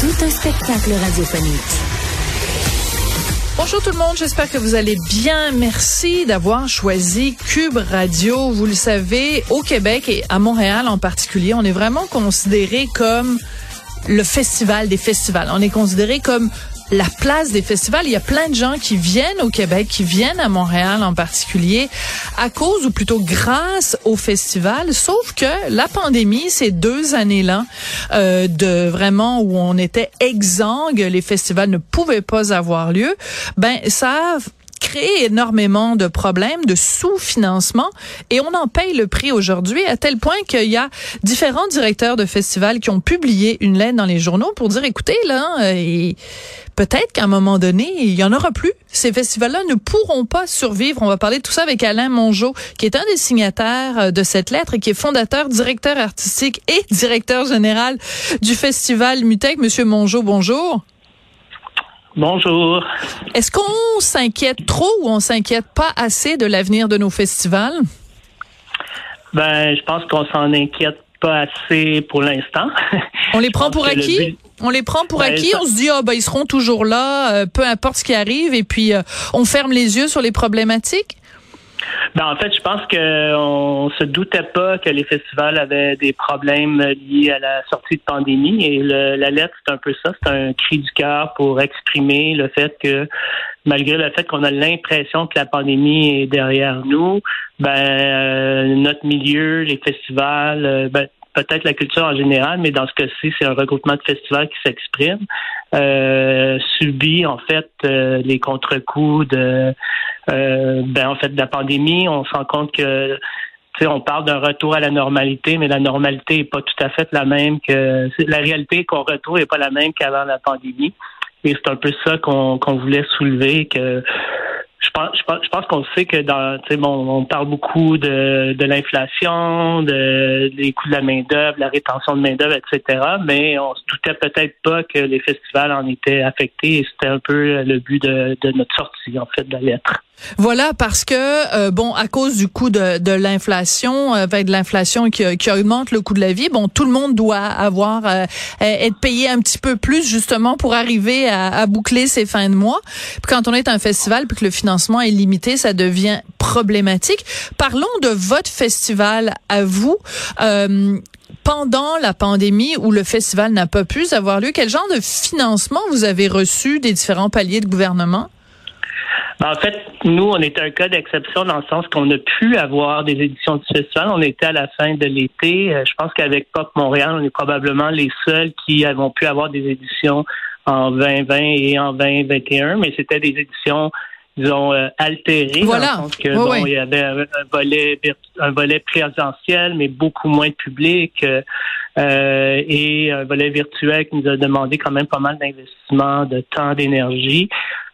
Tout un spectacle radiophonique. Bonjour tout le monde, j'espère que vous allez bien. Merci d'avoir choisi Cube Radio. Vous le savez, au Québec et à Montréal en particulier, on est vraiment considéré comme le festival des festivals. On est considéré comme la place des festivals. Il y a plein de gens qui viennent au Québec, qui viennent à Montréal en particulier, à cause ou plutôt grâce au festival. Sauf que la pandémie, ces deux années-là, euh, de vraiment où on était exsangue, les festivals ne pouvaient pas avoir lieu, ben ça créé énormément de problèmes de sous-financement et on en paye le prix aujourd'hui à tel point qu'il y a différents directeurs de festivals qui ont publié une lettre dans les journaux pour dire écoutez là euh, peut-être qu'à un moment donné il y en aura plus. Ces festivals-là ne pourront pas survivre. On va parler de tout ça avec Alain Mongeau qui est un des signataires euh, de cette lettre et qui est fondateur directeur artistique et directeur général du festival Mutec. Monsieur Mongeau bonjour Bonjour. Est-ce qu'on s'inquiète trop ou on s'inquiète pas assez de l'avenir de nos festivals? Ben, je pense qu'on s'en inquiète pas assez pour l'instant. On les prend pour acquis? On les prend pour ben, acquis, on se dit ah ben ils seront toujours là, euh, peu importe ce qui arrive, et puis euh, on ferme les yeux sur les problématiques? Ben, en fait, je pense qu'on se doutait pas que les festivals avaient des problèmes liés à la sortie de pandémie. Et la lettre, c'est un peu ça. C'est un cri du cœur pour exprimer le fait que, malgré le fait qu'on a l'impression que la pandémie est derrière nous, ben euh, notre milieu, les festivals, euh, ben, peut-être la culture en général, mais dans ce cas-ci, c'est un regroupement de festivals qui s'exprime, euh, subit en fait euh, les contre-coups de, euh, ben, en fait, de la pandémie. On se rend compte que on parle d'un retour à la normalité, mais la normalité n'est pas tout à fait la même que la réalité qu'on retrouve n'est pas la même qu'avant la pandémie. Et c'est un peu ça qu'on voulait soulever, que je pense, je pense, qu'on sait que dans, bon, on parle beaucoup de, de l'inflation, de, des coûts de la main d'œuvre, la rétention de main d'œuvre, etc. Mais on se doutait peut-être pas que les festivals en étaient affectés. Et c'était un peu le but de, de notre sortie, en fait, de la lettre. Voilà, parce que euh, bon, à cause du coût de, de l'inflation, euh, de l'inflation qui, qui, augmente le coût de la vie, bon, tout le monde doit avoir euh, être payé un petit peu plus justement pour arriver à, à, boucler ses fins de mois. Puis quand on est un festival puis que le financement est limité, ça devient problématique. Parlons de votre festival à vous. Euh, pendant la pandémie où le festival n'a pas pu avoir lieu, quel genre de financement vous avez reçu des différents paliers de gouvernement? En fait, nous, on était un cas d'exception dans le sens qu'on a pu avoir des éditions du festival. On était à la fin de l'été. Euh, je pense qu'avec Pop Montréal, on est probablement les seuls qui avons pu avoir des éditions en 2020 et en 2021, mais c'était des éditions disons euh, altérées voilà. dans le sens que bon, il y avait un volet un volet présentiel mais beaucoup moins de public euh, et un volet virtuel qui nous a demandé quand même pas mal d'investissement de temps d'énergie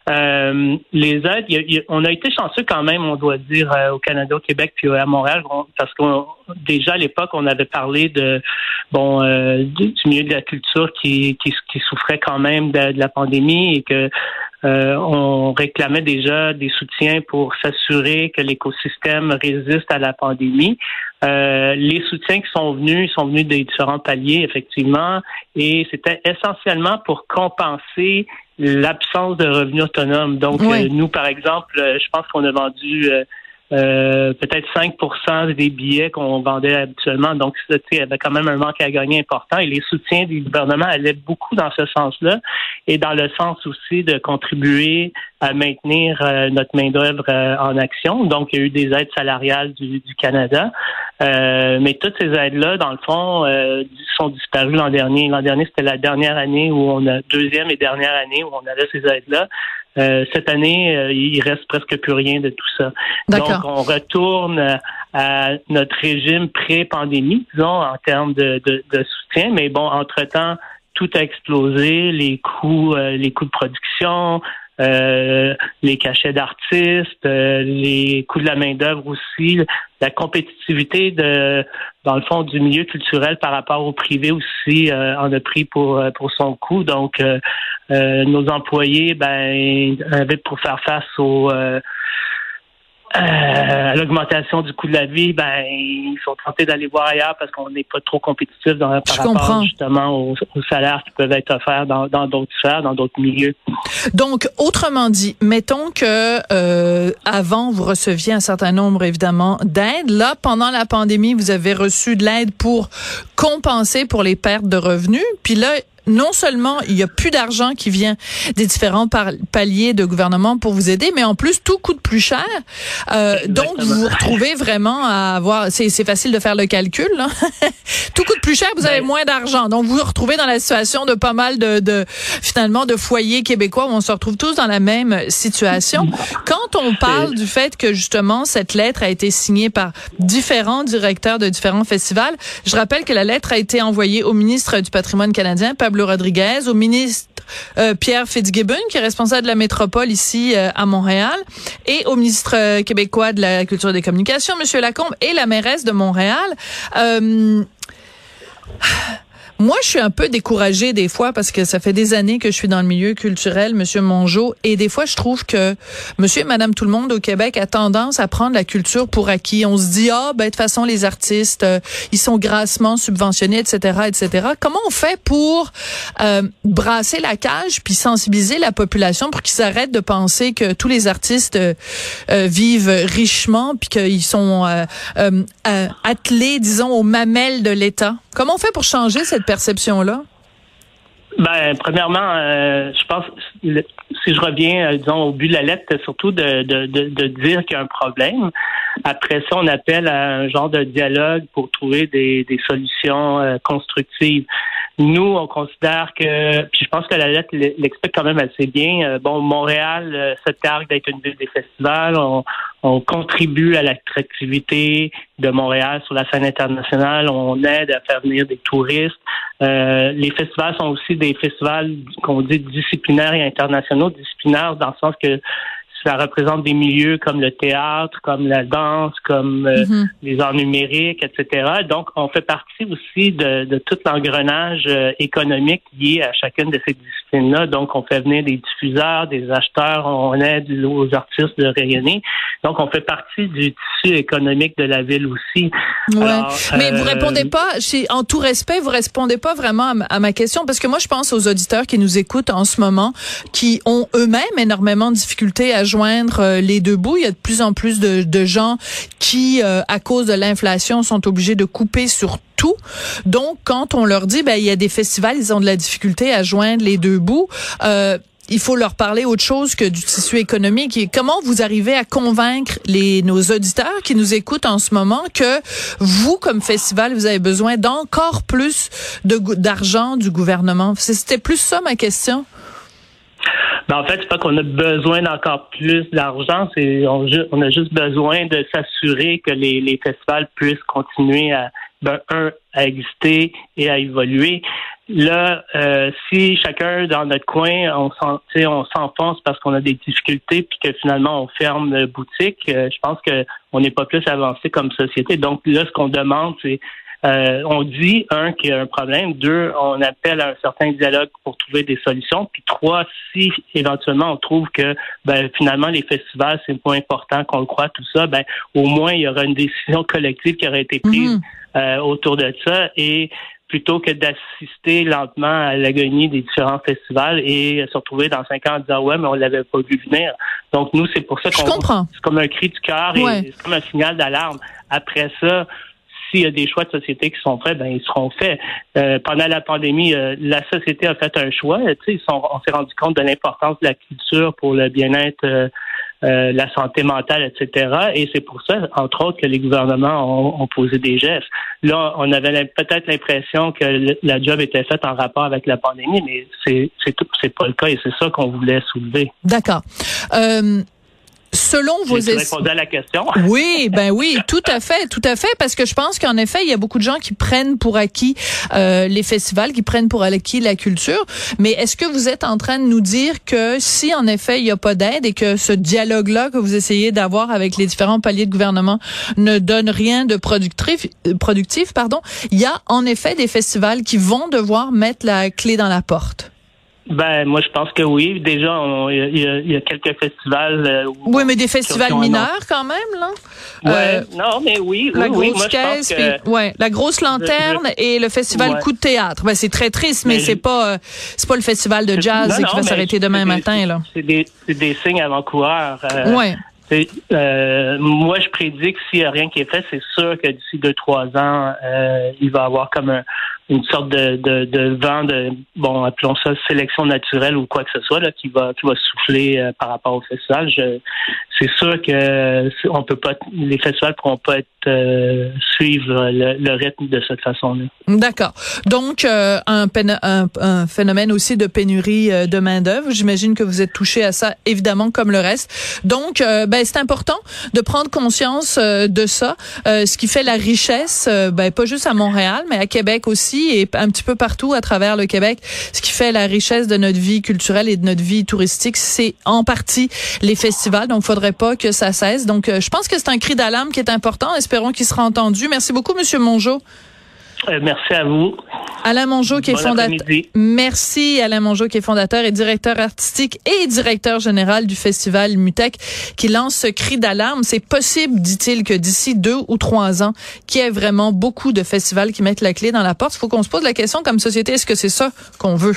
euh, les aides, on a été chanceux quand même, on doit dire, euh, au Canada, au Québec, puis à Montréal, parce que déjà à l'époque, on avait parlé de bon euh, du, milieu de la culture qui, souffrait quand même de, la pandémie et que on réclamait déjà des soutiens pour s'assurer que l'écosystème résiste à la pandémie. les soutiens qui sont venus sont venus des différents paliers, effectivement, et c'était essentiellement pour compenser l'absence de revenus autonomes. Donc, euh, nous, par exemple, euh, je pense qu'on a vendu euh, euh, peut-être 5% des billets qu'on vendait habituellement. Donc, il y avait quand même un manque à gagner important. Et les soutiens du gouvernement allaient beaucoup dans ce sens-là et dans le sens aussi de contribuer à maintenir euh, notre main-d'œuvre euh, en action. Donc, il y a eu des aides salariales du, du Canada. mais toutes ces aides-là, dans le fond, sont disparues l'an dernier. L'an dernier, c'était la dernière année où on a, deuxième et dernière année où on avait ces aides-là. Euh, cette année, euh, il reste presque plus rien de tout ça. Donc, on retourne à notre régime pré-pandémie, disons, en termes de, de, soutien. Mais bon, entre-temps, tout a explosé, les coûts, les coûts de production, euh, les cachets d'artistes, euh, les coûts de la main d'œuvre aussi, la compétitivité de dans le fond du milieu culturel par rapport au privé aussi euh, en a pris pour pour son coût. Donc nos employés ben avaient pour faire face aux euh, à l'augmentation du coût de la vie, ben ils sont tentés d'aller voir ailleurs parce qu'on n'est pas trop compétitif dans, par rapport justement aux, salaires qui peuvent être offerts dans d'autres sphères, dans d'autres milieux. Donc, autrement dit, mettons que euh, avant vous receviez un certain nombre évidemment d'aides. Là, pendant la pandémie, vous avez reçu de l'aide pour compenser pour les pertes de revenus. Puis là, non seulement il y a plus d'argent qui vient des différents paliers de gouvernement pour vous aider, mais en plus tout coûte plus cher. Euh, donc vous vous retrouvez vraiment à avoir, c'est facile de faire le calcul. Là. tout coûte plus cher, vous avez moins d'argent. Donc vous vous retrouvez dans la situation de pas mal de, de finalement de foyers québécois où on se retrouve tous dans la même situation. Quand on parle du fait que justement cette lettre a été signée par différents directeurs de différents festivals, je rappelle que la lettre a été envoyée au ministre du patrimoine canadien, Pablo Rodriguez, au ministre euh, Pierre Fitzgibbon, qui est responsable de la métropole ici euh, à Montréal, et au ministre euh, québécois de la Culture et des Communications, Monsieur Lacombe, et la mairesse de Montréal. Moi, je suis un peu découragée des fois parce que ça fait des années que je suis dans le milieu culturel, Monsieur Mongeau, et des fois, je trouve que Monsieur et Madame tout le monde au Québec a tendance à prendre la culture pour acquis. On se dit ah ben de toute façon les artistes euh, ils sont grassement subventionnés, etc., etc. Comment on fait pour euh, brasser la cage puis sensibiliser la population pour qu'ils arrêtent de penser que tous les artistes euh, vivent richement puis qu'ils sont attelés, disons, aux mamelles de l'État? Comment on fait pour changer cette perception-là? Ben, premièrement, euh, je pense, si je reviens, euh, disons, au but de la lettre, c'est surtout de, dire qu'il y a un problème. Après ça, on appelle à un genre de dialogue pour trouver des, solutions euh, constructives. Nous, on considère que, puis je pense que la lettre l'explique quand même assez bien. Bon, Montréal se targue d'être une ville des festivals. On, on contribue à l'attractivité de Montréal sur la scène internationale. On aide à faire venir des touristes. Euh, les festivals sont aussi des festivals qu'on dit disciplinaires et internationaux. Disciplinaires dans le sens que ça représente des milieux comme le théâtre, comme la danse, comme euh, mm-hmm. les arts numériques, etc. Donc, on fait partie aussi de, de tout l'engrenage euh, économique lié à chacune de ces disciplines-là. Donc, on fait venir des diffuseurs, des acheteurs, on aide aux artistes de rayonner. Donc, on fait partie du tissu économique de la ville aussi. Ouais. Mais vous euh, répondez pas, en tout respect, vous répondez pas vraiment à ma question parce que moi, je pense aux auditeurs qui nous écoutent en ce moment, qui ont eux-mêmes énormément de difficultés à joindre euh, les deux bouts. Il y a de plus en plus de, gens qui, euh, à cause de l'inflation, sont obligés de couper sur tout. Donc, quand on leur dit, ben, il y a des festivals, ils ont de la difficulté à joindre les deux bouts. Euh, il faut leur parler autre chose que du tissu économique. Et comment vous arrivez à convaincre les nos auditeurs qui nous écoutent en ce moment que vous, comme festival, vous avez besoin d'encore plus d'argent du gouvernement? C'était plus ça ma question. Ben, en fait, c'est pas qu'on a besoin d'encore plus d'argent, c'est on, on, a juste besoin de s'assurer que les, les festivals puissent continuer à ben, un, à exister et à évoluer. Là, euh, si chacun dans notre coin, on on s'enfonce parce qu'on a des difficultés, puis que finalement on ferme boutique, euh, je pense que on n'est pas plus avancé comme société. Donc là, ce qu'on demande, c'est euh, on dit, un, qu'il y a un problème. Deux, on appelle à un certain dialogue pour trouver des solutions. Puis trois, si éventuellement on trouve que ben, finalement les festivals, c'est moins important qu'on le croit, tout ça, ben au moins il y aura une décision collective qui aurait été prise mhm. euh, autour de ça. Et plutôt que d'assister lentement à l'agonie des différents festivals et se retrouver dans cinq ans en disant ouais mais on l'avait pas vu venir. Donc nous c'est pour ça qu'on c'est comme un cri du cœur et c'est comme un signal d'alarme. Après ça, s'il y a des choix de société qui sont faits, ben ils seront faits. Euh, pendant la pandémie, euh, la société a fait un choix. On s'est rendu compte de l'importance de la culture pour le bien-être, euh, la santé mentale, etc. Et c'est pour ça, entre autres, que les gouvernements ont, posé des gestes. Là, on avait peut-être l'impression que la job était faite en rapport avec la pandémie, mais c'est pas le cas et c'est ça qu'on voulait soulever. D'accord selon vos répondu à la question. Oui, ben oui, tout à fait, tout à fait, parce que je pense qu'en effet, il y a beaucoup de gens qui prennent pour acquis euh, les festivals, qui prennent pour acquis la culture. Mais est-ce que vous êtes en train de nous dire que si en effet il n'y a pas d'aide et que ce dialogue-là que vous essayez d'avoir avec les différents paliers de gouvernement ne donne rien de productif, productif, pardon, il y a en effet des festivals qui vont devoir mettre la clé dans la porte? Ben, moi, je pense que oui. Déjà, il y, a quelques festivals. Euh, oui, mais des festivals mineurs quand même, là? Ouais, euh, non, mais oui. La oui, grosse caisse, ouais, la grosse lanterne et le festival Coup de théâtre. Ben, c'est très triste, mais, c'est pas, euh, c'est pas le festival de jazz qui va s'arrêter demain matin, là. C'est des, des, signes avant-coureurs. ouais. Euh, moi, je prédis que s'il n'y a rien qui est fait, c'est sûr que d'ici deux, trois ans, euh, il va y avoir comme un, une sorte de, de, vent de, bon, appelons ça sélection naturelle ou quoi que ce soit, là, qui va, souffler euh, par rapport au festival. c'est sûr que on peut pas, les festivals pourront pas être suivre le, rythme de cette façon-là. D'accord. Donc un, un, phénomène aussi de pénurie de main d'œuvre. J'imagine que vous êtes touché à ça, évidemment, comme le reste. Donc, ben c'est important de prendre conscience de ça, ce qui fait la richesse, ben pas juste à Montréal, mais à Québec aussi et un petit peu partout à travers le Québec. Ce qui fait la richesse de notre vie culturelle et de notre vie touristique, c'est en partie les festivals. Donc, faudrait pas que ça cesse. Donc, euh, je pense que c'est un cri d'alarme qui est important. Espérons qu'il sera entendu. Merci beaucoup, Monsieur Mongeau. Euh, merci à vous. Alain Mongeau qui est fondateur. Merci Alain Mongeau qui est fondateur et directeur artistique et directeur général du festival Mutec qui lance ce cri d'alarme. C'est possible, dit-il, que d'ici deux ou trois ans, qu'il y ait vraiment beaucoup de festivals qui mettent la clé dans la porte. Il faut qu'on se pose la question comme société, est-ce que c'est ça qu'on veut?